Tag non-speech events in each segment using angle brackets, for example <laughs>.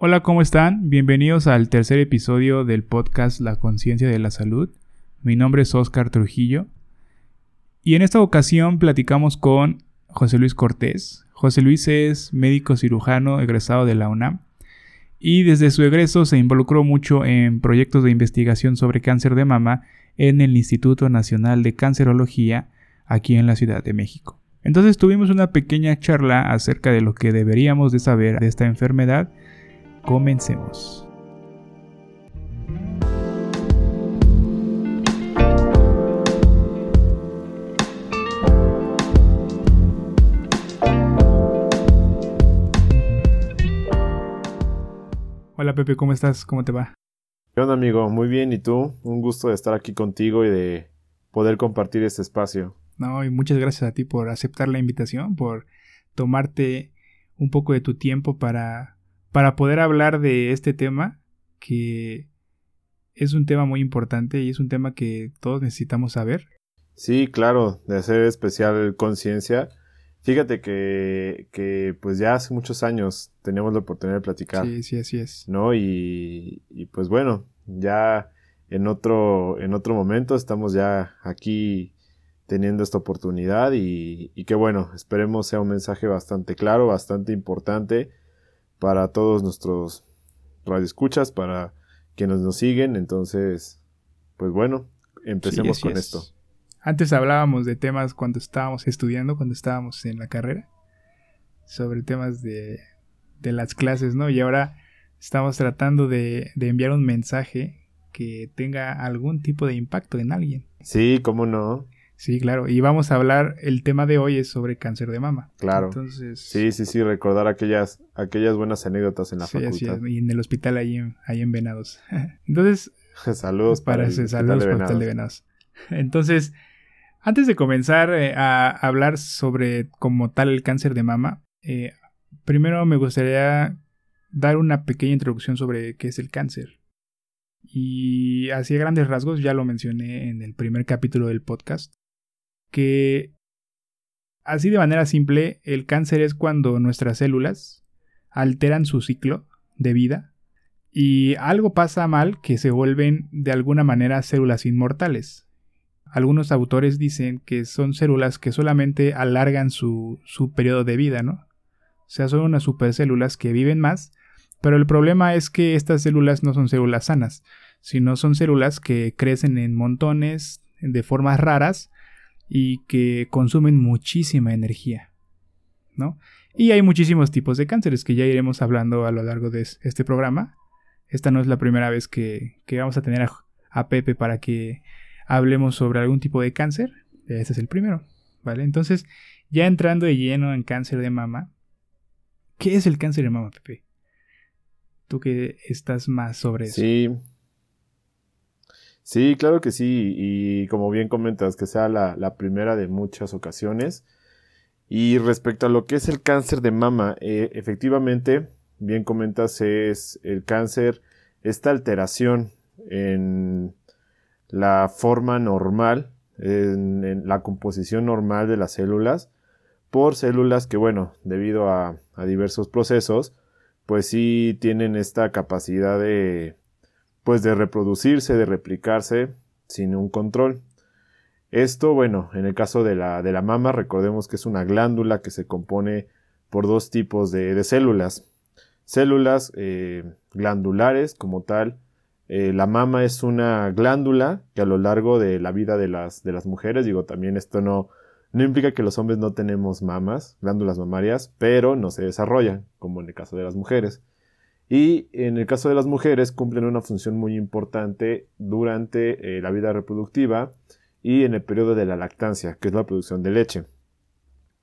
Hola, ¿cómo están? Bienvenidos al tercer episodio del podcast La Conciencia de la Salud. Mi nombre es Oscar Trujillo y en esta ocasión platicamos con José Luis Cortés. José Luis es médico cirujano egresado de la UNAM y desde su egreso se involucró mucho en proyectos de investigación sobre cáncer de mama en el Instituto Nacional de Cancerología aquí en la Ciudad de México. Entonces tuvimos una pequeña charla acerca de lo que deberíamos de saber de esta enfermedad Comencemos. Hola Pepe, ¿cómo estás? ¿Cómo te va? ¿Qué onda amigo? Muy bien, ¿y tú? Un gusto de estar aquí contigo y de poder compartir este espacio. No, y muchas gracias a ti por aceptar la invitación, por tomarte un poco de tu tiempo para para poder hablar de este tema que es un tema muy importante y es un tema que todos necesitamos saber. Sí, claro, de hacer especial conciencia. Fíjate que, que, pues ya hace muchos años tenemos la oportunidad de platicar. Sí, sí, así es. ¿No? Y, y pues bueno, ya en otro, en otro momento estamos ya aquí teniendo esta oportunidad y, y que bueno, esperemos sea un mensaje bastante claro, bastante importante para todos nuestros radioescuchas, para quienes nos siguen. Entonces, pues bueno, empecemos con esto. Antes hablábamos de temas cuando estábamos estudiando, cuando estábamos en la carrera, sobre temas de, de las clases, ¿no? Y ahora estamos tratando de, de enviar un mensaje que tenga algún tipo de impacto en alguien. Sí, cómo no. Sí, claro. Y vamos a hablar, el tema de hoy es sobre cáncer de mama. Claro. Entonces... Sí, sí, sí, recordar aquellas, aquellas buenas anécdotas en la sí, facultad. y en el hospital ahí en, ahí en Venados. <laughs> Entonces... <laughs> saludos para, el saludos para el hospital de Venados. <laughs> Entonces, antes de comenzar eh, a hablar sobre como tal el cáncer de mama, eh, primero me gustaría dar una pequeña introducción sobre qué es el cáncer. Y así a grandes rasgos, ya lo mencioné en el primer capítulo del podcast, que así de manera simple, el cáncer es cuando nuestras células alteran su ciclo de vida y algo pasa mal que se vuelven de alguna manera células inmortales. Algunos autores dicen que son células que solamente alargan su, su periodo de vida, ¿no? O sea, son unas supercélulas que viven más, pero el problema es que estas células no son células sanas, sino son células que crecen en montones, de formas raras, y que consumen muchísima energía, ¿no? Y hay muchísimos tipos de cánceres que ya iremos hablando a lo largo de este programa. Esta no es la primera vez que, vamos a tener a, Pepe para que hablemos sobre algún tipo de cáncer. Este es el primero, ¿vale? Entonces, ya entrando de lleno en cáncer de mama, ¿qué es el cáncer de mama, Pepe? Tú que estás más sobre eso. Sí, Sí, claro que sí, y como bien comentas, que sea la, primera de muchas ocasiones. Y respecto a lo que es el cáncer de mama, eh, efectivamente, bien comentas, es el cáncer, esta alteración en la forma normal, en, la composición normal de las células, por células que, bueno, debido a diversos procesos, pues sí tienen esta capacidad de pues de reproducirse, de replicarse sin un control. Esto, bueno, en el caso de la, de la mama, recordemos que es una glándula que se compone por dos tipos de, células. Células eh, glandulares como tal. Eh, la mama es una glándula que a lo largo de la vida de las, de las mujeres, digo, también esto no, no implica que los hombres no tenemos mamas, glándulas mamarias, pero no se desarrollan, como en el caso de las mujeres. Y en el caso de las mujeres cumplen una función muy importante durante eh, la vida reproductiva y en el periodo de la lactancia, que es la producción de leche.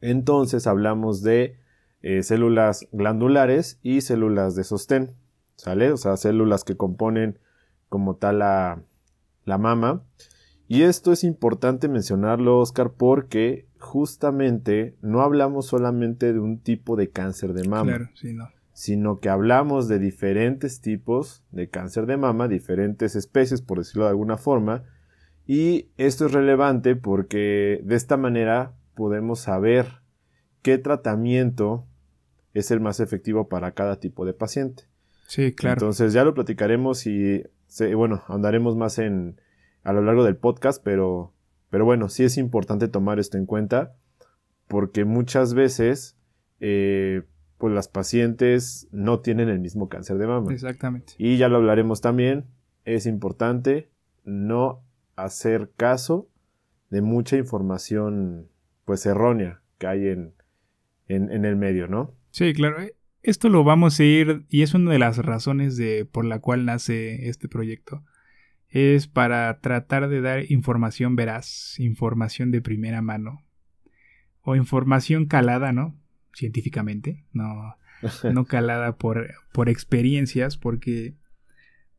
Entonces hablamos de eh, células glandulares y células de sostén, ¿sale? O sea, células que componen como tal la, la mama. Y esto es importante mencionarlo, Oscar, porque justamente no hablamos solamente de un tipo de cáncer de mama. Claro, sí, no sino que hablamos de diferentes tipos de cáncer de mama, diferentes especies, por decirlo de alguna forma, y esto es relevante porque de esta manera podemos saber qué tratamiento es el más efectivo para cada tipo de paciente. Sí, claro. Entonces ya lo platicaremos y, bueno, andaremos más en a lo largo del podcast, pero, pero bueno, sí es importante tomar esto en cuenta porque muchas veces eh, pues las pacientes no tienen el mismo cáncer de mama. Exactamente. Y ya lo hablaremos también, es importante no hacer caso de mucha información pues errónea que hay en, en, el medio, ¿no? Sí, claro. Eh, esto lo vamos a ir, y es una de las razones de, por la cual nace este proyecto. Es para tratar de dar información veraz, información de primera mano. O información calada, ¿no? Científicamente, no, <laughs> no calada por, por experiencias, porque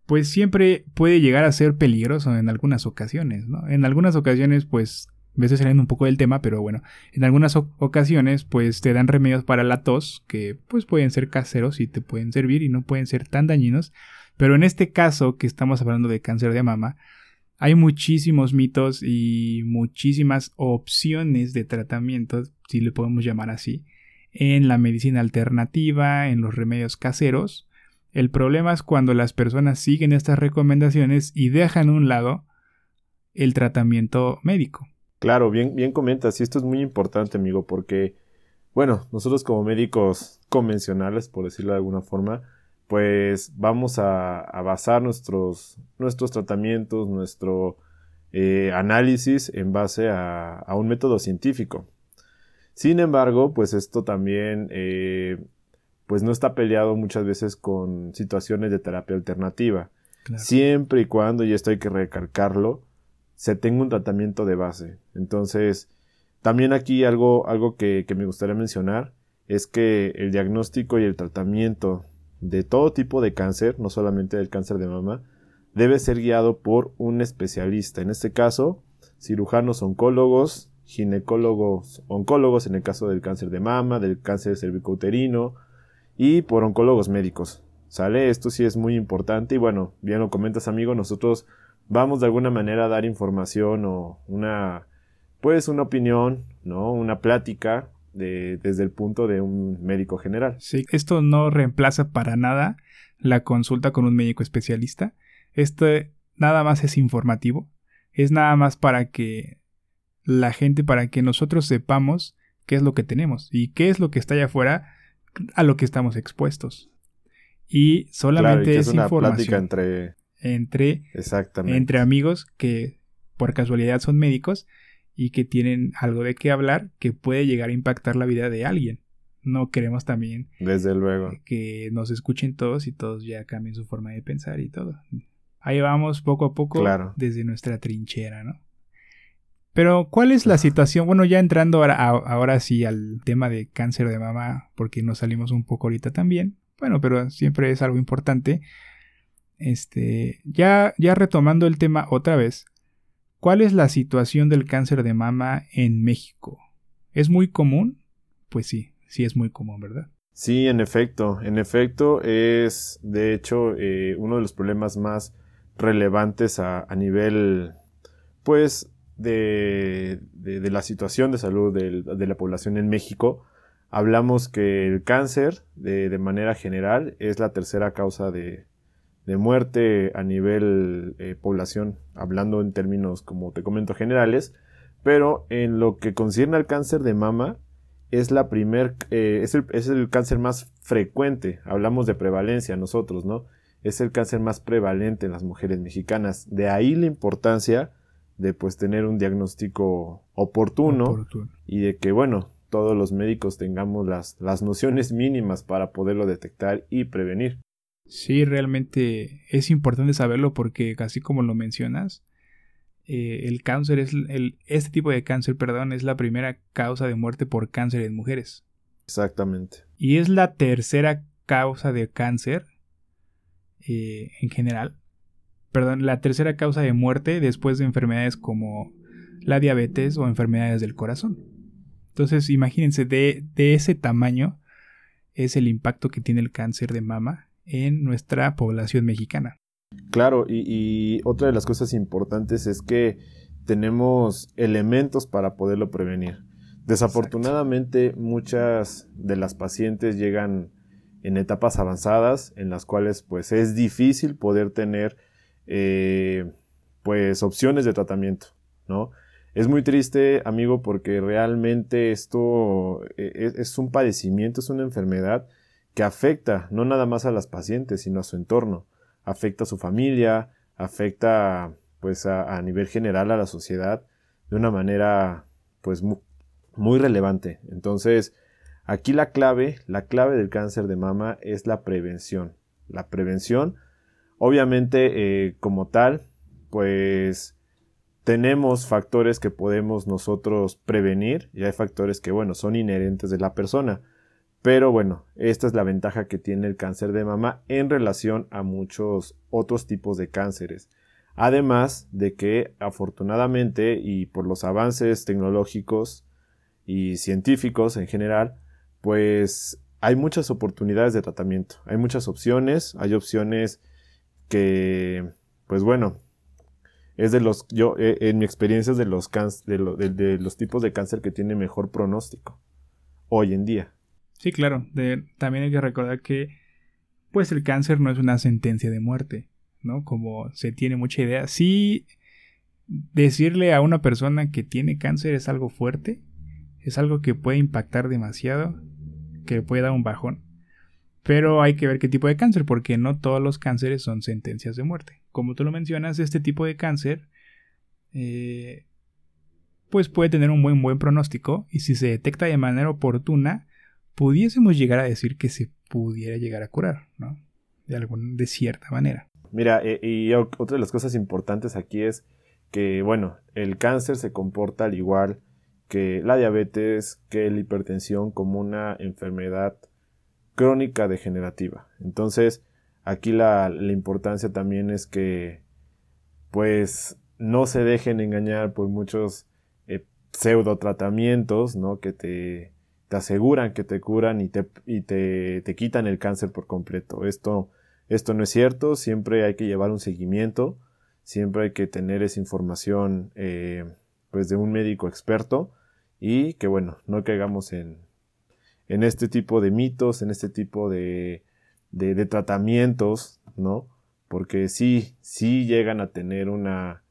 pues siempre puede llegar a ser peligroso en algunas ocasiones, ¿no? En algunas ocasiones, pues a veces saliendo un poco del tema, pero bueno, en algunas ocasiones pues te dan remedios para la tos que pues pueden ser caseros y te pueden servir y no pueden ser tan dañinos, pero en este caso que estamos hablando de cáncer de mama, hay muchísimos mitos y muchísimas opciones de tratamiento, si le podemos llamar así, en la medicina alternativa, en los remedios caseros. El problema es cuando las personas siguen estas recomendaciones y dejan a un lado el tratamiento médico. Claro, bien, bien comentas, y esto es muy importante, amigo, porque, bueno, nosotros como médicos convencionales, por decirlo de alguna forma, pues vamos a, basar nuestros, nuestros tratamientos, nuestro eh, análisis en base a, un método científico. Sin embargo, pues esto también, eh, pues no está peleado muchas veces con situaciones de terapia alternativa. Siempre y cuando, y esto hay que recalcarlo, se tenga un tratamiento de base. Entonces, también aquí algo, algo que, me gustaría mencionar es que el diagnóstico y el tratamiento de todo tipo de cáncer, no solamente del cáncer de mama, debe ser guiado por un especialista. En este caso, cirujanos oncólogos, ginecólogos oncólogos en el caso del cáncer de mama, del cáncer cervicouterino y por oncólogos médicos. ¿Sale? Esto sí es muy importante y bueno, bien lo comentas amigo, nosotros vamos de alguna manera a dar información o una, pues una opinión, ¿no? Una plática de, desde el punto de un médico general. Sí, esto no reemplaza para nada la consulta con un médico especialista. Esto nada más es informativo. Es nada más para que la gente, para que nosotros sepamos qué es lo que tenemos y qué es lo que está allá afuera a lo que estamos expuestos. Y solamente es, una plática entre entre, entre amigos que por casualidad son médicos y que tienen algo de qué hablar que puede llegar a impactar la vida de alguien. No queremos también Desde luego. que nos escuchen todos y todos ya cambien su forma de pensar y todo. Ahí vamos poco a poco desde nuestra trinchera, ¿no? Pero, ¿cuál es la situación? Bueno, ya entrando ahora, ahora sí al tema de cáncer de mama, porque nos salimos un poco ahorita también. Bueno, pero siempre es algo importante. Este, ya, ya retomando el tema otra vez, ¿cuál es la situación del cáncer de mama en México? ¿Es muy común? Pues sí, sí es muy común, ¿verdad? Sí, en efecto, en efecto es de hecho eh, uno de los problemas más relevantes a, nivel, pues, de, de, la situación de salud de, la población en México. Hablamos que el cáncer, de, manera general, es la tercera causa de, de muerte a nivel eh, población, hablando en términos, como te comento, generales, pero en lo que concierne al cáncer de mama, es la primer, eh, es, es, el, cáncer más frecuente, hablamos de prevalencia nosotros, ¿no? Es el cáncer más prevalente en las mujeres mexicanas. De ahí la importancia de pues tener un diagnóstico oportuno, y de que, bueno, todos los médicos tengamos las, las nociones mínimas para poderlo detectar y prevenir. Sí, realmente es importante saberlo porque, así como lo mencionas, eh, el cáncer es el, este tipo de cáncer, perdón, es la primera causa de muerte por cáncer en mujeres. Exactamente. Y es la tercera causa de cáncer eh, en general. Perdón, la tercera causa de muerte después de enfermedades como la diabetes o enfermedades del corazón. Entonces, imagínense, de, de ese tamaño es el impacto que tiene el cáncer de mama en nuestra población mexicana. Claro, y, otra de las cosas importantes es que tenemos elementos para poderlo prevenir. Desafortunadamente, muchas de las pacientes llegan en etapas avanzadas en las cuales pues es difícil poder tener eh, pues opciones de tratamiento, ¿no? Es muy triste, amigo, porque realmente esto eh, es, un padecimiento, es una enfermedad que afecta no nada más a las pacientes, sino a su entorno. Afecta a su familia, afecta pues a, nivel general a la sociedad de una manera pues muy relevante. Entonces, Aquí la clave, la clave del cáncer de mama es la prevención. La prevención, obviamente, eh, como tal, pues tenemos factores que podemos nosotros prevenir y hay factores que, bueno, son inherentes de la persona. Pero bueno, esta es la ventaja que tiene el cáncer de mama en relación a muchos otros tipos de cánceres. Además de que afortunadamente y por los avances tecnológicos y científicos en general, pues hay muchas oportunidades de tratamiento, hay muchas opciones, hay opciones que, pues bueno, es de los, yo, eh, en mi experiencia es de los, de, de, los tipos de cáncer que tiene mejor pronóstico hoy en día. Sí, claro, también hay que recordar que, pues el cáncer no es una sentencia de muerte, ¿no? Como se tiene mucha idea. Sí, decirle a una persona que tiene cáncer es algo fuerte, es algo que puede impactar demasiado que puede dar un bajón. Pero hay que ver qué tipo de cáncer, porque no todos los cánceres son sentencias de muerte. Como tú lo mencionas, este tipo de cáncer, eh, pues puede tener un buen, buen pronóstico y si se detecta de manera oportuna, pudiésemos llegar a decir que se pudiera llegar a curar, ¿no? De, algún, de cierta manera. Mira, eh, y otra de las cosas importantes aquí es que, bueno, el cáncer se comporta al igual que la diabetes, que la hipertensión como una enfermedad crónica degenerativa. Entonces, aquí la, importancia también es que, pues, no se dejen engañar por muchos eh, pseudo tratamientos, ¿no? Que te, te, aseguran que te curan y, te, y te, te, quitan el cáncer por completo. Esto, esto no es cierto, siempre hay que llevar un seguimiento, siempre hay que tener esa información, eh, pues, de un médico experto y que bueno, no caigamos en, en este tipo de mitos, en este tipo de, tratamientos, ¿no? Porque sí, sí llegan a tener una,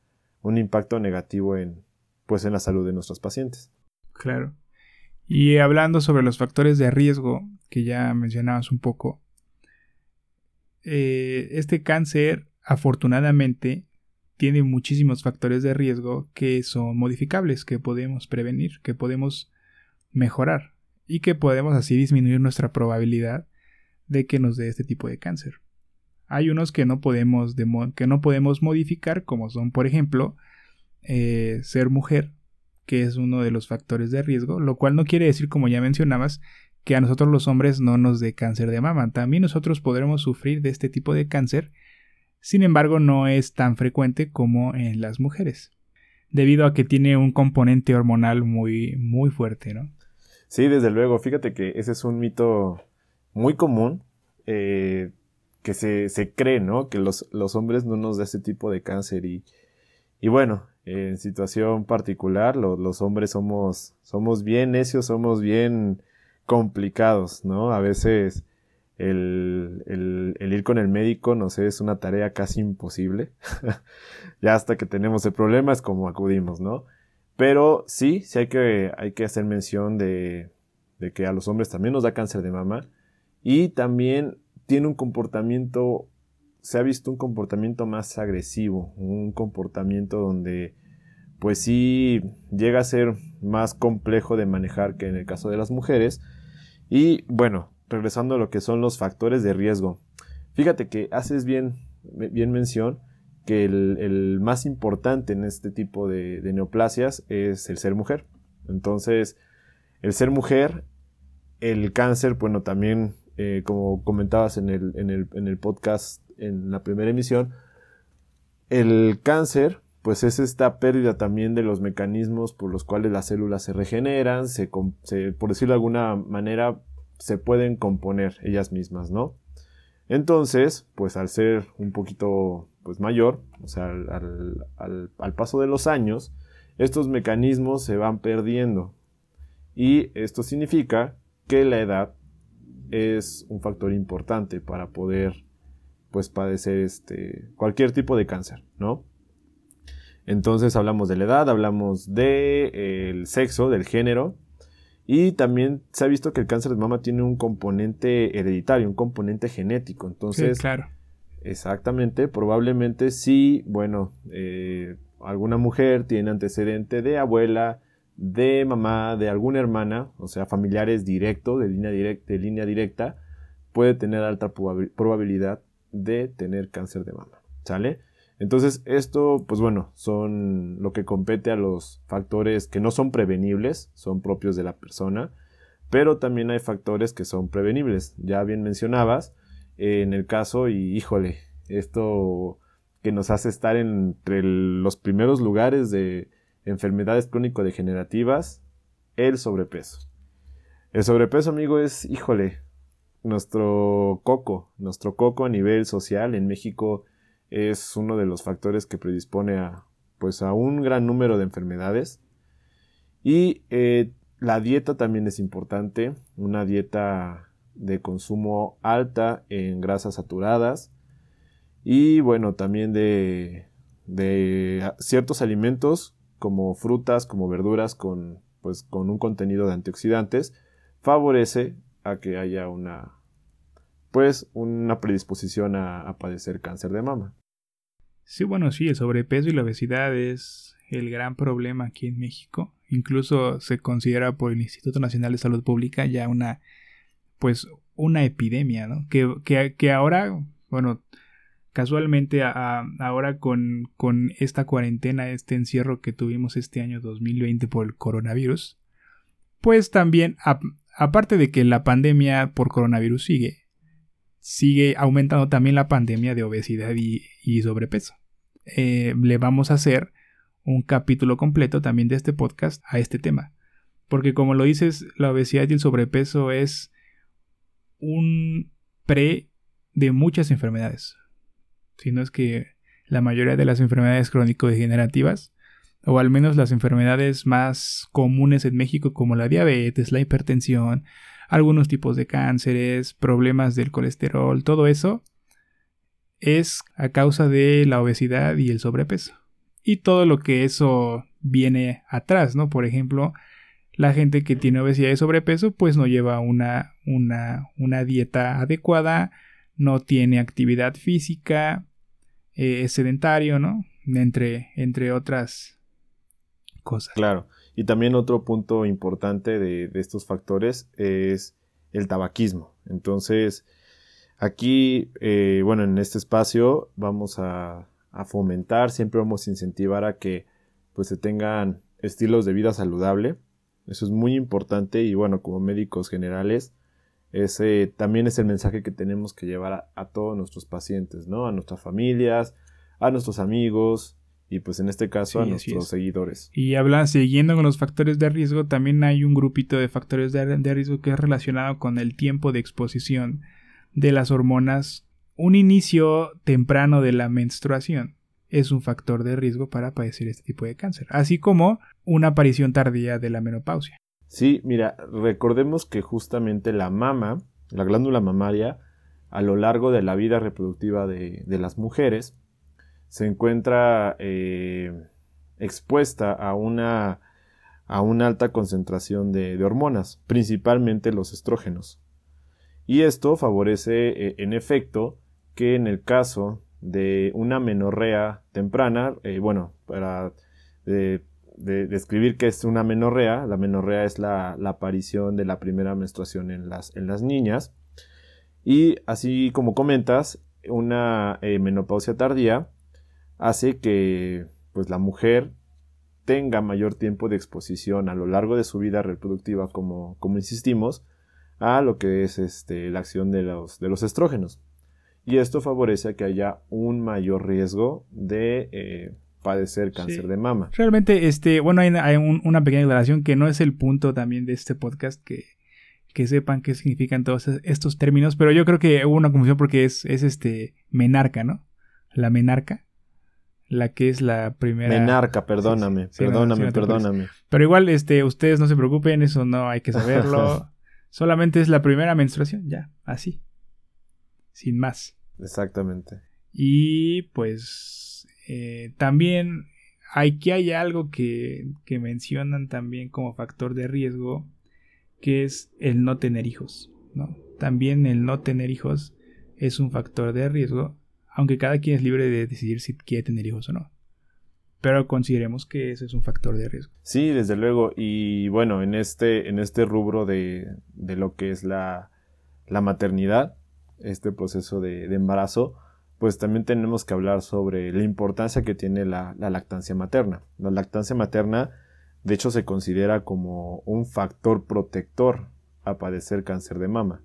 un impacto negativo en, pues en la salud de nuestros pacientes. Claro. Y hablando sobre los factores de riesgo que ya mencionabas un poco, eh, este cáncer afortunadamente tiene muchísimos factores de riesgo que son modificables, que podemos prevenir, que podemos mejorar y que podemos así disminuir nuestra probabilidad de que nos dé este tipo de cáncer. Hay unos que no podemos, que no podemos modificar, como son, por ejemplo, eh, ser mujer, que es uno de los factores de riesgo, lo cual no quiere decir, como ya mencionabas, que a nosotros los hombres no nos dé cáncer de mama. También nosotros podremos sufrir de este tipo de cáncer sin embargo, no es tan frecuente como en las mujeres, debido a que tiene un componente hormonal muy, muy fuerte, ¿no? Sí, desde luego. Fíjate que ese es un mito muy común eh, que se, se, cree, ¿no? Que los, los, hombres no nos da ese tipo de cáncer y, y bueno, en situación particular, los hombres somos, somos bien necios, somos bien complicados, ¿no? A veces el, el, ir con el médico, no sé, es una tarea casi imposible. <laughs> ya hasta que tenemos el problema es como acudimos, ¿no? Pero sí, sí hay que, hay que hacer mención de, de que a los hombres también nos da cáncer de mama y también tiene un comportamiento, se ha visto un comportamiento más agresivo, un comportamiento donde pues sí llega a ser más complejo de manejar que en el caso de las mujeres. Y bueno, regresando a lo que son los factores de riesgo. Fíjate que haces bien, bien mención que el, más importante en este tipo de, neoplasias es el ser mujer. Entonces, el ser mujer, el cáncer, bueno, también, eh, como comentabas en el, en, el, en el podcast, en la primera emisión, el cáncer, pues es esta pérdida también de los mecanismos por los cuales las células se regeneran, se, por decirlo de alguna manera, se pueden componer ellas mismas, ¿no? Entonces, pues al ser un poquito pues mayor, o sea, al, al, paso de los años, estos mecanismos se van perdiendo. Y esto significa que la edad es un factor importante para poder pues padecer este cualquier tipo de cáncer, ¿no? Entonces hablamos de la edad, hablamos del de, sexo, del género, y también se ha visto que el cáncer de mama tiene un componente hereditario, un componente genético. Entonces, claro. Exactamente, probablemente sí, bueno, eh, alguna mujer tiene antecedente de abuela, de mamá, de alguna hermana, o sea, familiares directos, de de línea directa, puede tener alta probabilidad de tener cáncer de mama. ¿Sale? Entonces, esto, pues bueno, son lo que compete a los factores que no son prevenibles, son propios de la persona, pero también hay factores que son prevenibles. Ya bien mencionabas, en el caso, y híjole, esto que nos hace estar entre los primeros lugares de enfermedades crónico-degenerativas, el sobrepeso. El sobrepeso, amigo, es, híjole, nuestro coco, nuestro coco a nivel social en México es uno de los factores que predispone a, pues, a un gran número de enfermedades. Y eh, la dieta también es importante, una dieta de consumo alta en grasas saturadas y bueno, también de, de ciertos alimentos como frutas, como verduras con, pues, con un contenido de antioxidantes, favorece a que haya una pues una predisposición a, padecer cáncer de mama. Sí, bueno, sí, el sobrepeso y la obesidad es el gran problema aquí en México. Incluso se considera por el Instituto Nacional de Salud Pública ya una, pues, una epidemia, ¿no? Que, que, que ahora, bueno, casualmente ahora con, con, esta cuarentena, este encierro que tuvimos este año 2020 por el coronavirus, pues también, aparte de que la pandemia por coronavirus sigue, sigue aumentando también la pandemia de obesidad y, sobrepeso. Eh, le vamos a hacer un capítulo completo también de este podcast a este tema. Porque como lo dices, la obesidad y el sobrepeso es un pre de muchas enfermedades. Si no es que la mayoría de las enfermedades crónico-degenerativas, o al menos las enfermedades más comunes en México como la diabetes, la hipertensión, algunos tipos de cánceres, problemas del colesterol, todo eso es a causa de la obesidad y el sobrepeso. Y todo lo que eso viene atrás, ¿no? Por ejemplo, la gente que tiene obesidad y sobrepeso pues no lleva una, una, una dieta adecuada, no tiene actividad física, eh, es sedentario, ¿no? Entre, entre otras cosas. Claro. Y también otro punto importante de, estos factores es el tabaquismo. Entonces, aquí, eh, bueno, en este espacio vamos a, fomentar, siempre vamos a incentivar a que pues se tengan estilos de vida saludable. Eso es muy importante y bueno, como médicos generales, ese también es el mensaje que tenemos que llevar a, a todos nuestros pacientes, ¿no? A nuestras familias, a nuestros amigos, y pues en este caso a nuestros seguidores. Y habla, siguiendo con los factores de riesgo, también hay un grupito de factores de, riesgo que es relacionado con el tiempo de exposición de las hormonas. Un inicio temprano de la menstruación es un factor de riesgo para padecer este tipo de cáncer, así como una aparición tardía de la menopausia. Sí, mira, recordemos que justamente la mama, la glándula mamaria, a lo largo de la vida reproductiva de, las mujeres, se encuentra eh, expuesta a una, a una alta concentración de, hormonas, principalmente los estrógenos. Y esto favorece, eh, en efecto, que en el caso de una menorrea temprana, eh, bueno, para describir qué es una menorrea, la menorrea es la, aparición de la primera menstruación en las, en las niñas, y así como comentas, una menopausia tardía hace que pues la mujer tenga mayor tiempo de exposición a lo largo de su vida reproductiva como, como insistimos a lo que es este, la acción de los, de los estrógenos y esto favorece que haya un mayor riesgo de eh, padecer cáncer de mama. Realmente, este, bueno, hay, una pequeña aclaración que no es el punto también de este podcast que, que sepan qué significan todos estos términos, pero yo creo que hubo una confusión porque es, es este menarca, ¿no? La menarca la que es la primera. Menarca, perdóname, perdóname, perdóname. Pero igual, este, ustedes no se preocupen, eso no hay que saberlo. <laughs> Solamente es la primera menstruación, ya, así. Sin más. Exactamente. Y pues eh, también aquí hay algo que, que mencionan también como factor de riesgo, que es el no tener hijos. ¿no? También el no tener hijos es un factor de riesgo, aunque cada quien es libre de decidir si quiere tener hijos o no. Pero consideremos que ese es un factor de riesgo. Sí, desde luego. Y bueno, en este, en este rubro de, de lo que es la, la maternidad, este proceso de, embarazo, pues también tenemos que hablar sobre la importancia que tiene la, la lactancia materna. La lactancia materna, de hecho, se considera como un factor protector a padecer cáncer de mama.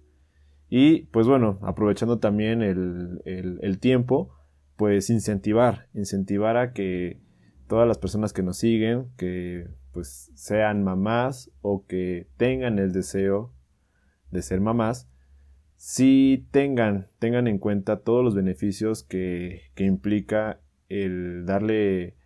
Y pues bueno, aprovechando también el, el, el tiempo, pues incentivar, incentivar a que todas las personas que nos siguen, que pues sean mamás o que tengan el deseo de ser mamás, si tengan, tengan en cuenta todos los beneficios que, que implica el darle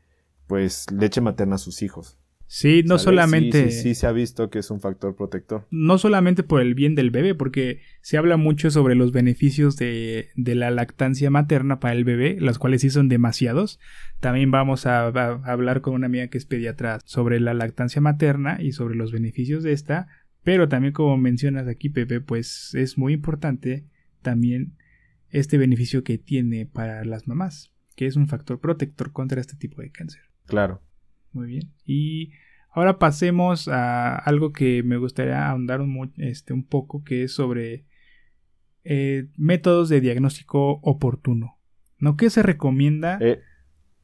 pues leche materna a sus hijos. Sí, no solamente. Sí, sí, se ha visto que es un factor protector. No solamente por el bien del bebé, porque se habla mucho sobre los beneficios de, de la lactancia materna para el bebé, los cuales sí son demasiados. También vamos a, a, hablar con una amiga que es pediatra sobre la lactancia materna y sobre los beneficios de esta. Pero también, como mencionas aquí, Pepe, pues es muy importante también este beneficio que tiene para las mamás, que es un factor protector contra este tipo de cáncer. Claro. Muy bien. Y ahora pasemos a algo que me gustaría ahondar un, este, un poco, que es sobre eh, métodos de diagnóstico oportuno. ¿No? ¿Qué se recomienda? Eh,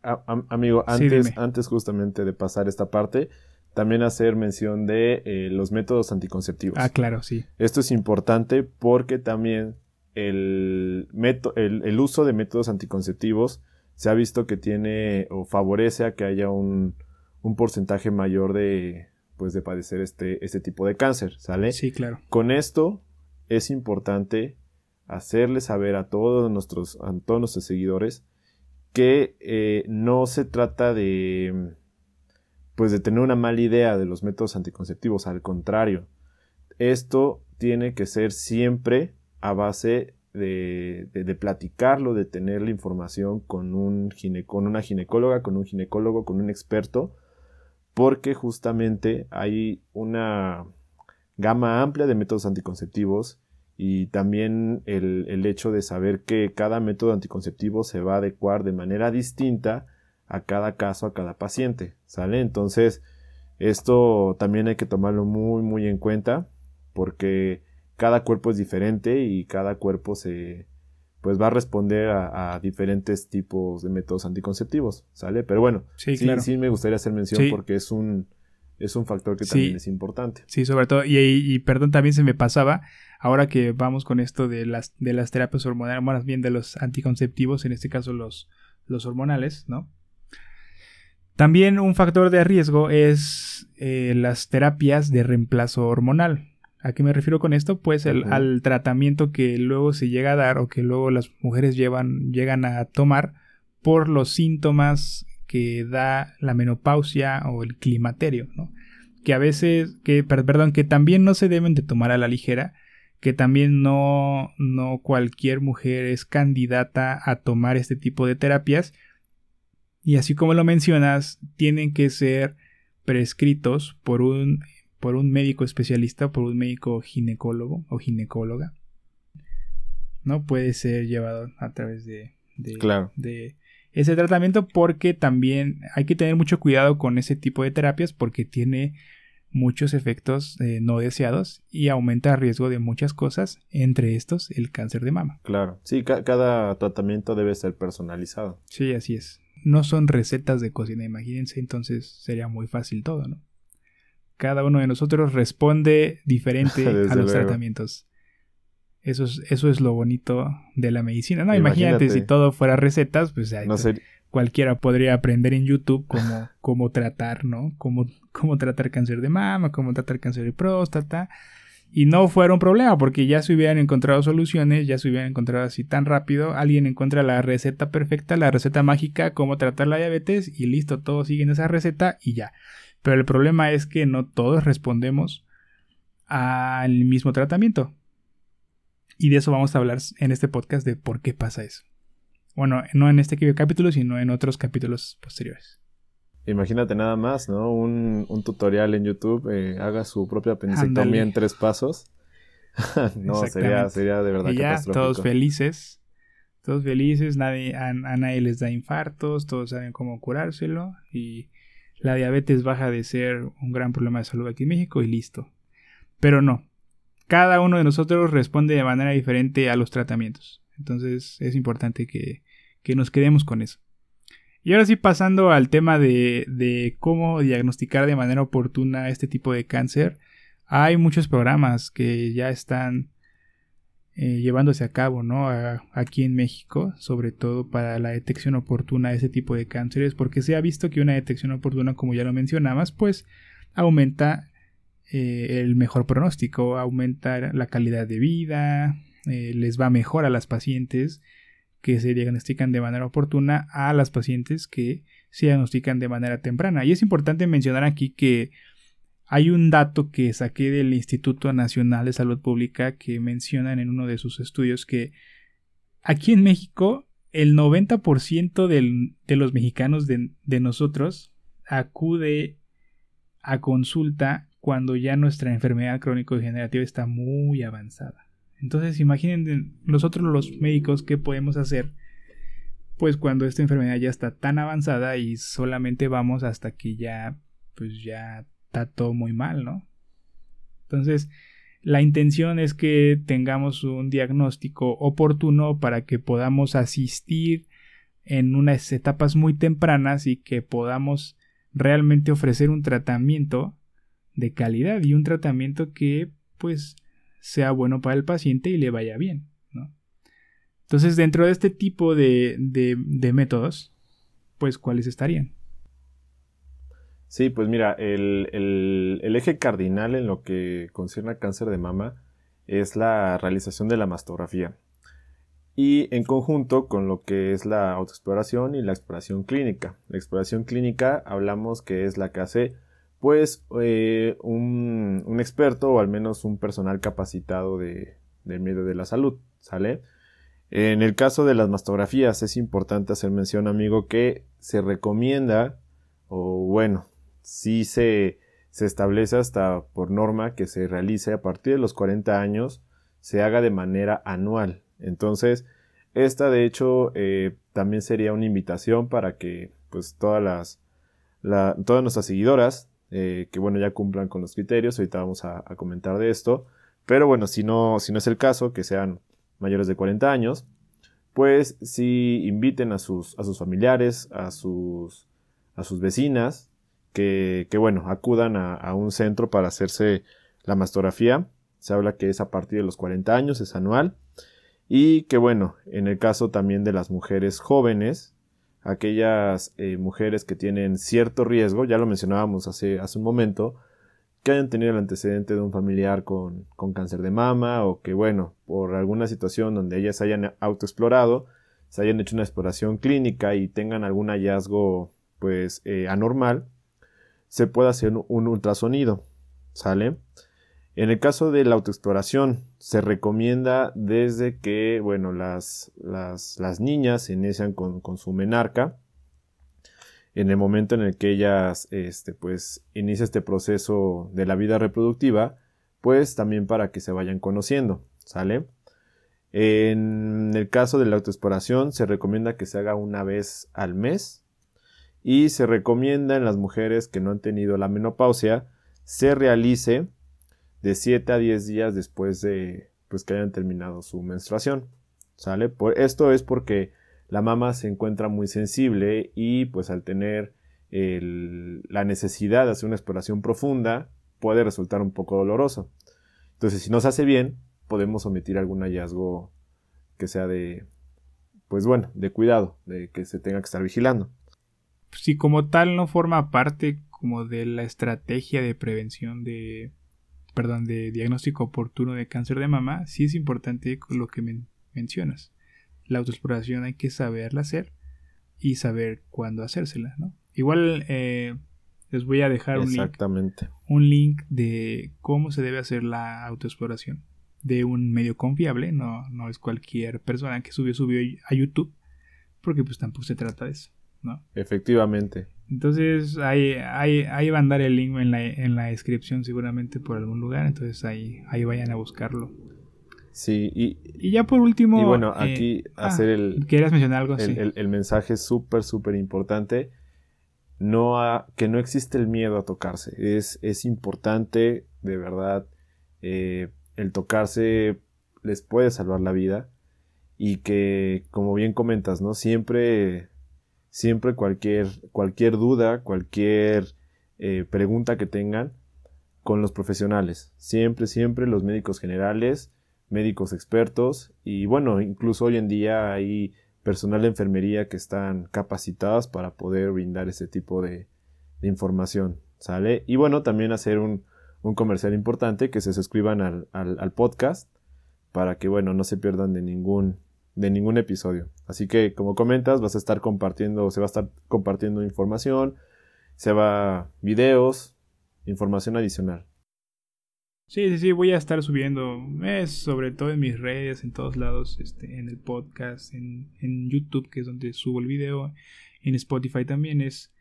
a, a, amigo, antes, sí, antes justamente de pasar esta parte, también hacer mención de eh, los métodos anticonceptivos. Ah, claro, sí. Esto es importante porque también el, el, el uso de métodos anticonceptivos se ha visto que tiene o favorece a que haya un, un porcentaje mayor de pues de padecer este, este tipo de cáncer, ¿sale? Sí, claro. Con esto es importante hacerle saber a todos nuestros, a todos nuestros seguidores que eh, no se trata de pues de tener una mala idea de los métodos anticonceptivos, al contrario, esto tiene que ser siempre a base de, platicarlo, de tener la información con, un gine, con una ginecóloga, con un ginecólogo, con un experto, porque justamente hay una gama amplia de métodos anticonceptivos y también el, el, hecho de saber que cada método anticonceptivo se va a adecuar de manera distinta a cada caso, a cada paciente, ¿sale? Entonces, esto también hay que tomarlo muy, muy en cuenta porque cada cuerpo es diferente y cada cuerpo se, pues va a responder a, a, diferentes tipos de métodos anticonceptivos, ¿sale? Pero bueno, sí, sí, claro. sí me gustaría hacer mención sí. porque es un, es un factor que también sí. es importante. Sí, sobre todo, y, y, y, perdón, también se me pasaba, ahora que vamos con esto de las, de las terapias hormonales, más bien de los anticonceptivos, en este caso los, los hormonales, ¿no? También un factor de riesgo es eh, las terapias de reemplazo hormonal. ¿A qué me refiero con esto? Pues el, uh -huh. al tratamiento que luego se llega a dar o que luego las mujeres llevan, llegan a tomar por los síntomas que da la menopausia o el climaterio, ¿no? Que a veces, que, perdón, que también no se deben de tomar a la ligera, que también no, no cualquier mujer es candidata a tomar este tipo de terapias. Y así como lo mencionas, tienen que ser prescritos por un por un médico especialista, por un médico ginecólogo o ginecóloga. No puede ser llevado a través de, de, claro. de, ese tratamiento porque también hay que tener mucho cuidado con ese tipo de terapias porque tiene muchos efectos eh, no deseados y aumenta el riesgo de muchas cosas, entre estos el cáncer de mama. Claro, sí, ca cada tratamiento debe ser personalizado. Sí, así es. No son recetas de cocina, imagínense, entonces sería muy fácil todo, ¿no? cada uno de nosotros responde diferente <laughs> a los luego. tratamientos. Eso es, eso es lo bonito de la medicina. No, imagínate, imagínate si todo fuera recetas, pues no cualquiera podría aprender en YouTube cómo, cómo tratar, ¿no? Cómo, cómo tratar cáncer de mama, cómo tratar cáncer de próstata. Y no fuera un problema, porque ya se hubieran encontrado soluciones, ya se hubieran encontrado así tan rápido. Alguien encuentra la receta perfecta, la receta mágica, cómo tratar la diabetes, y listo, todos siguen esa receta y ya. Pero el problema es que no todos respondemos al mismo tratamiento. Y de eso vamos a hablar en este podcast de por qué pasa eso. Bueno, no en este capítulo, sino en otros capítulos posteriores. Imagínate nada más, ¿no? Un, tutorial en YouTube, eh, haga su propia apendicectomía en tres pasos. <laughs> no, sería, sería de verdad y ya, todos felices. Todos felices, nadie, a, nadie les da infartos, todos saben cómo curárselo y la diabetes baja de ser un gran problema de salud aquí en México y listo. Pero no, cada uno de nosotros responde de manera diferente a los tratamientos. Entonces es importante que, que nos quedemos con eso. Y ahora sí, pasando al tema de, cómo diagnosticar de manera oportuna este tipo de cáncer, hay muchos programas que ya están eh, llevándose a cabo, ¿no? aquí en México, sobre todo para la detección oportuna de ese tipo de cánceres, porque se ha visto que una detección oportuna, como ya lo mencionabas, pues aumenta eh, el mejor pronóstico, aumenta la calidad de vida, eh, les va mejor a las pacientes que se diagnostican de manera oportuna a las pacientes que se diagnostican de manera temprana. Y es importante mencionar aquí que hay un dato que saqué del Instituto Nacional de Salud Pública que mencionan en uno de sus estudios que aquí en México el 90% de los mexicanos de, de nosotros acude a consulta cuando ya nuestra enfermedad crónico-degenerativa está muy avanzada. Entonces imaginen nosotros los médicos qué podemos hacer pues cuando esta enfermedad ya está tan avanzada y solamente vamos hasta que ya pues ya está todo muy mal, ¿no? Entonces la intención es que tengamos un diagnóstico oportuno para que podamos asistir en unas etapas muy tempranas y que podamos realmente ofrecer un tratamiento de calidad y un tratamiento que pues sea bueno para el paciente y le vaya bien. ¿no? Entonces, dentro de este tipo de, de, métodos, pues, ¿cuáles estarían? Sí, pues mira, el, el, eje cardinal en lo que concierne al cáncer de mama es la realización de la mastografía. Y en conjunto con lo que es la autoexploración y la exploración clínica. La exploración clínica hablamos que es la que hace pues eh, un, un, experto o al menos un personal capacitado de, del medio de la salud, ¿sale? En el caso de las mastografías es importante hacer mención, amigo, que se recomienda, o bueno, sí se, se establece hasta por norma que se realice a partir de los 40 años, se haga de manera anual. Entonces, esta de hecho eh, también sería una invitación para que pues todas las la, todas nuestras seguidoras eh, que bueno, ya cumplan con los criterios, ahorita vamos a, comentar de esto, pero bueno, si no, si no es el caso, que sean mayores de 40 años, pues sí inviten a sus, a sus familiares, a sus, a sus vecinas, que, que bueno, acudan a, a, un centro para hacerse la mastografía. Se habla que es a partir de los 40 años, es anual. Y que bueno, en el caso también de las mujeres jóvenes, aquellas eh, mujeres que tienen cierto riesgo, ya lo mencionábamos hace, hace un momento, que hayan tenido el antecedente de un familiar con, con, cáncer de mama o que, bueno, por alguna situación donde ellas hayan autoexplorado, se hayan hecho una exploración clínica y tengan algún hallazgo, pues, eh, anormal, se puede hacer un ultrasonido, ¿sale? En el caso de la autoexploración, se recomienda desde que, bueno, las, las, las niñas inician con, con, su menarca, en el momento en el que ellas, este, pues, inicia este proceso de la vida reproductiva, pues también para que se vayan conociendo, ¿sale? En el caso de la autoexploración, se recomienda que se haga una vez al mes y se recomienda en las mujeres que no han tenido la menopausia, se realice de 7 a 10 días después de pues, que hayan terminado su menstruación. ¿Sale? Por, esto es porque la mama se encuentra muy sensible y pues al tener la necesidad de hacer una exploración profunda puede resultar un poco doloroso. Entonces, si no se hace bien, podemos omitir algún hallazgo que sea de, pues bueno, de cuidado, de que se tenga que estar vigilando. Si como tal no forma parte como de la estrategia de prevención de perdón, de diagnóstico oportuno de cáncer de mama, sí es importante lo que mencionas. La autoexploración hay que saberla hacer y saber cuándo hacérsela, ¿no? Igual eh, Les voy a dejar un link, un link de cómo se debe hacer la autoexploración de un medio confiable, no, no es cualquier persona que subió subió a YouTube, porque pues tampoco se trata de eso, ¿no? Efectivamente. Entonces ahí, ahí, ahí va a andar el link en la, en la descripción seguramente por algún lugar, entonces ahí, ahí vayan a buscarlo. Sí, y, Y ya por último... y bueno, eh, aquí ah, hacer el, ¿Querías mencionar algo? el, Sí. el- el mensaje súper, súper importante. No a- que no existe el miedo a tocarse. Es, es importante, de verdad, eh, el tocarse les puede salvar la vida. Y que, como bien comentas, ¿no? Siempre, siempre cualquier, cualquier duda, cualquier eh, pregunta que tengan con los profesionales. Siempre, siempre los médicos generales, médicos expertos y bueno, incluso hoy en día hay personal de enfermería que están capacitados para poder brindar ese tipo de, información, ¿sale? Y bueno, también hacer un, un comercial importante que se suscriban al, al podcast para que, bueno, no se pierdan de ningún, de ningún episodio. Así que, como comentas, vas a estar compartiendo, se va a estar compartiendo información, se va videos, información adicional. Sí, sí, sí, voy a estar subiendo, eh, sobre todo en mis redes, en todos lados, este, en el podcast, en, en YouTube, que es donde subo el video, en Spotify también es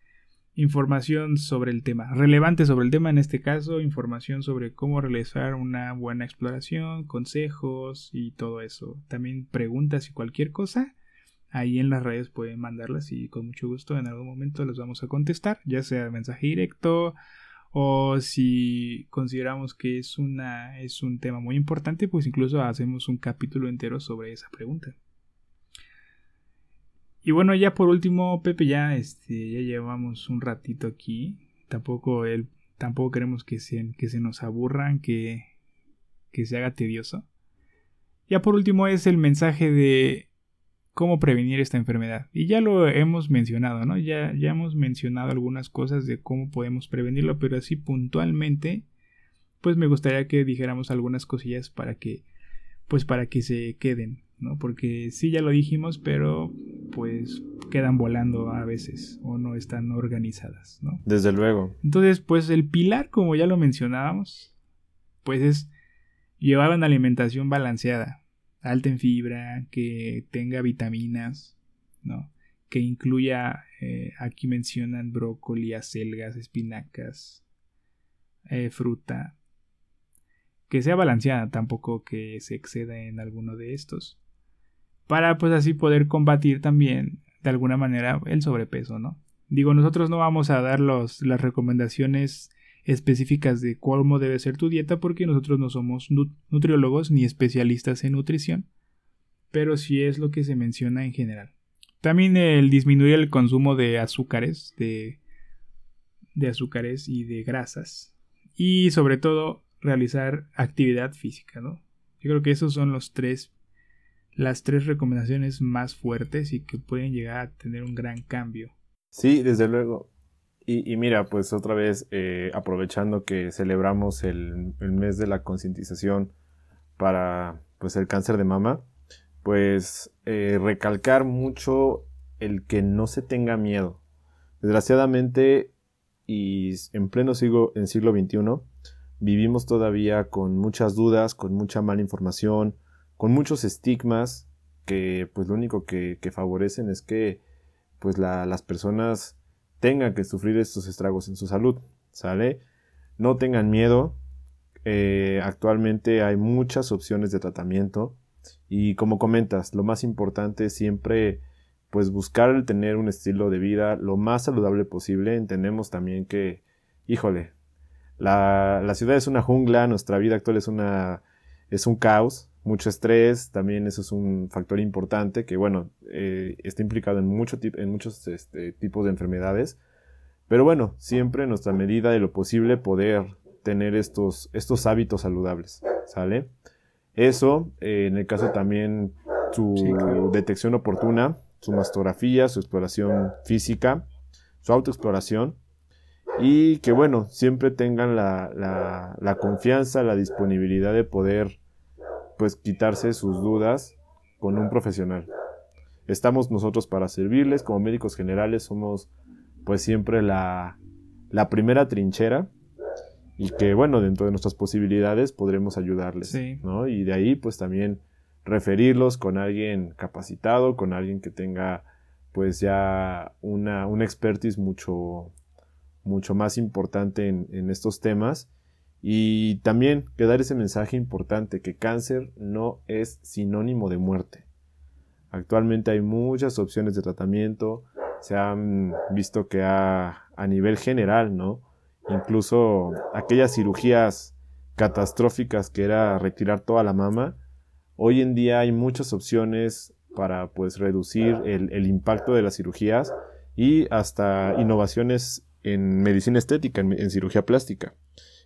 información sobre el tema, relevante sobre el tema en este caso, información sobre cómo realizar una buena exploración, consejos y todo eso. También preguntas y cualquier cosa, ahí en las redes pueden mandarlas y con mucho gusto en algún momento les vamos a contestar, ya sea mensaje directo, o si consideramos que es una es un tema muy importante pues incluso hacemos un capítulo entero sobre esa pregunta y bueno ya por último Pepe ya este ya llevamos un ratito aquí tampoco él tampoco queremos que se que se nos aburran que que se haga tedioso ya por último es el mensaje de cómo prevenir esta enfermedad. Y ya lo hemos mencionado, ¿no? Ya, ya hemos mencionado algunas cosas de cómo podemos prevenirlo, pero así puntualmente, pues me gustaría que dijéramos algunas cosillas para que, pues para que se queden, ¿no? Porque sí ya lo dijimos, pero pues quedan volando a veces o no están organizadas, ¿no? Desde luego. Entonces, pues el pilar, como ya lo mencionábamos, pues es llevar una alimentación balanceada, alta en fibra, que tenga vitaminas, ¿no? Que incluya, eh, aquí mencionan brócoli, acelgas, espinacas, eh, fruta. Que sea balanceada, tampoco que se exceda en alguno de estos. Para pues así poder combatir también de alguna manera el sobrepeso, ¿no? Digo, nosotros no vamos a dar los, las recomendaciones específicas de cómo debe ser tu dieta porque nosotros no somos nu nutriólogos ni especialistas en nutrición, pero sí es lo que se menciona en general. También el disminuir el consumo de azúcares, de, de azúcares y de grasas y sobre todo realizar actividad física, ¿no? Yo creo que esos son los tres las tres recomendaciones más fuertes y que pueden llegar a tener un gran cambio. Sí, desde luego. Y, mira, pues otra vez, eh, aprovechando que celebramos el, el, mes de la concientización para pues, el cáncer de mama, pues eh, recalcar mucho el que no se tenga miedo. Desgraciadamente, y en pleno siglo, en siglo XXI, vivimos todavía con muchas dudas, con mucha mala información, con muchos estigmas que pues lo único que, que favorecen es que pues la, las personas tengan que sufrir estos estragos en su salud, ¿sale? No tengan miedo, eh, actualmente hay muchas opciones de tratamiento y como comentas, lo más importante es siempre pues buscar el tener un estilo de vida lo más saludable posible, entendemos también que, híjole, la, la ciudad es una jungla, nuestra vida actual es una es un caos, mucho estrés, también eso es un factor importante que, bueno, eh, está implicado en, mucho en muchos este, tipos de enfermedades. Pero bueno, siempre en nuestra medida de lo posible poder tener estos, estos hábitos saludables, ¿sale? Eso, eh, en el caso también su sí, claro. detección oportuna, su mastografía, su exploración física, su autoexploración y que bueno, siempre tengan la, la, la confianza, la disponibilidad de poder pues quitarse sus dudas con un profesional. Estamos nosotros para servirles, como médicos generales somos pues siempre la, la primera trinchera y que bueno, dentro de nuestras posibilidades podremos ayudarles, ¿no? Y de ahí pues también referirlos con alguien capacitado, con alguien que tenga pues ya una, una expertise mucho, mucho más importante en, en estos temas y también que dar ese mensaje importante que cáncer no es sinónimo de muerte. Actualmente hay muchas opciones de tratamiento, se han visto que a, nivel general, ¿no? Incluso aquellas cirugías catastróficas que era retirar toda la mama, hoy en día hay muchas opciones para pues reducir el impacto de las cirugías y hasta innovaciones en medicina estética, en, cirugía plástica,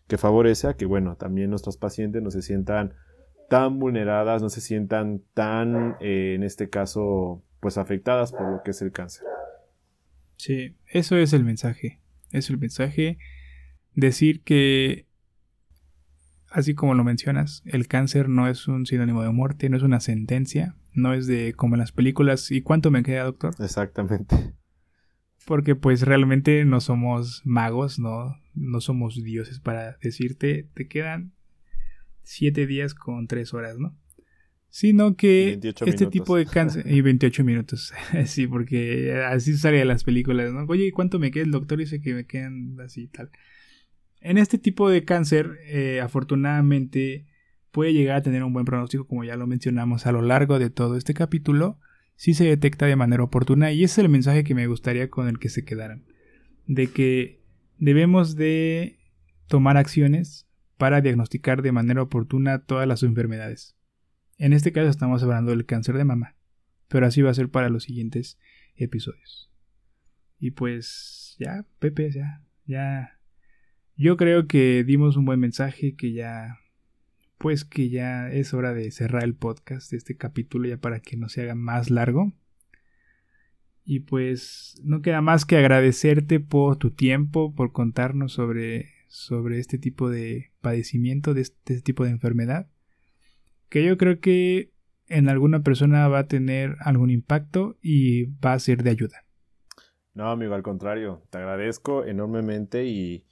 que favorece a que, bueno, también nuestros pacientes no se sientan tan vulneradas, no se sientan tan, eh, en este caso, pues afectadas por lo que es el cáncer. Sí, eso es el mensaje. Es el mensaje decir que, así como lo mencionas, el cáncer no es un sinónimo de muerte, no es una sentencia, no es de como en las películas. ¿Y cuánto me queda, doctor? Exactamente. Porque pues realmente no somos magos, no, no somos dioses para decirte, te quedan siete días con tres horas, ¿no? Sino que este tipo de cáncer... <laughs> y 28 minutos, <laughs> sí, porque así sale de las películas, ¿no? Oye, ¿y cuánto me queda? El doctor dice que me quedan así y tal. En este tipo de cáncer, eh, afortunadamente, puede llegar a tener un buen pronóstico, como ya lo mencionamos a lo largo de todo este capítulo, si se detecta de manera oportuna y ese es el mensaje que me gustaría con el que se quedaran, de que debemos de tomar acciones para diagnosticar de manera oportuna todas las enfermedades. En este caso estamos hablando del cáncer de mama, pero así va a ser para los siguientes episodios. Y pues ya, Pepe, ya, ya. Yo creo que dimos un buen mensaje, que ya pues que ya es hora de cerrar el podcast de este capítulo ya para que no se haga más largo. Y pues no queda más que agradecerte por tu tiempo, por contarnos sobre, sobre este tipo de padecimiento, de este, tipo de enfermedad, que yo creo que en alguna persona va a tener algún impacto y va a ser de ayuda. No, amigo, al contrario, te agradezco enormemente y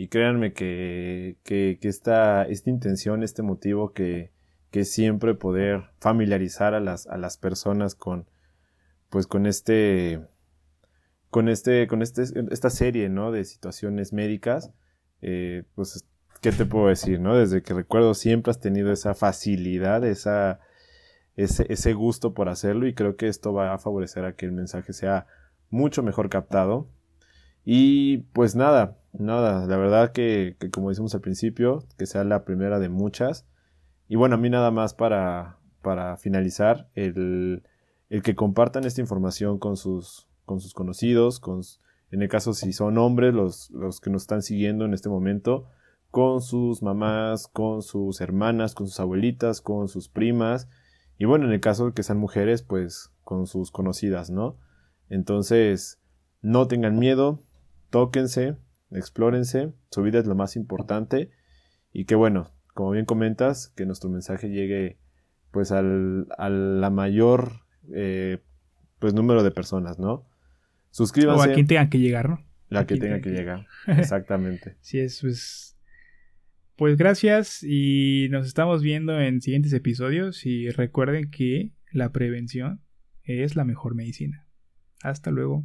y créanme que, que, esta, esta intención, este motivo que, que siempre poder familiarizar a las, a las personas con, pues con este, con este, con este, esta serie, ¿no? De situaciones médicas, eh, pues, ¿qué te puedo decir, no? Desde que recuerdo siempre has tenido esa facilidad, esa, ese, ese gusto por hacerlo y creo que esto va a favorecer a que el mensaje sea mucho mejor captado. Y pues nada, nada, la verdad que, como decimos al principio, que sea la primera de muchas. Y bueno, a mí nada más para, para finalizar, el, el que compartan esta información con sus, con sus conocidos, con, en el caso si son hombres, los, los que nos están siguiendo en este momento, con sus mamás, con sus hermanas, con sus abuelitas, con sus primas, y bueno, en el caso de que sean mujeres, pues con sus conocidas, ¿no? Entonces, no tengan miedo, tóquense, explórense, su vida es lo más importante y que bueno, como bien comentas, que nuestro mensaje llegue pues al, a la mayor eh, pues número de personas, ¿no? Suscríbanse. O a quien tenga que llegar, ¿no? La que tenga que llegar, <laughs> exactamente. sí, es pues... Pues gracias y nos estamos viendo en siguientes episodios y recuerden que la prevención es la mejor medicina. Hasta luego.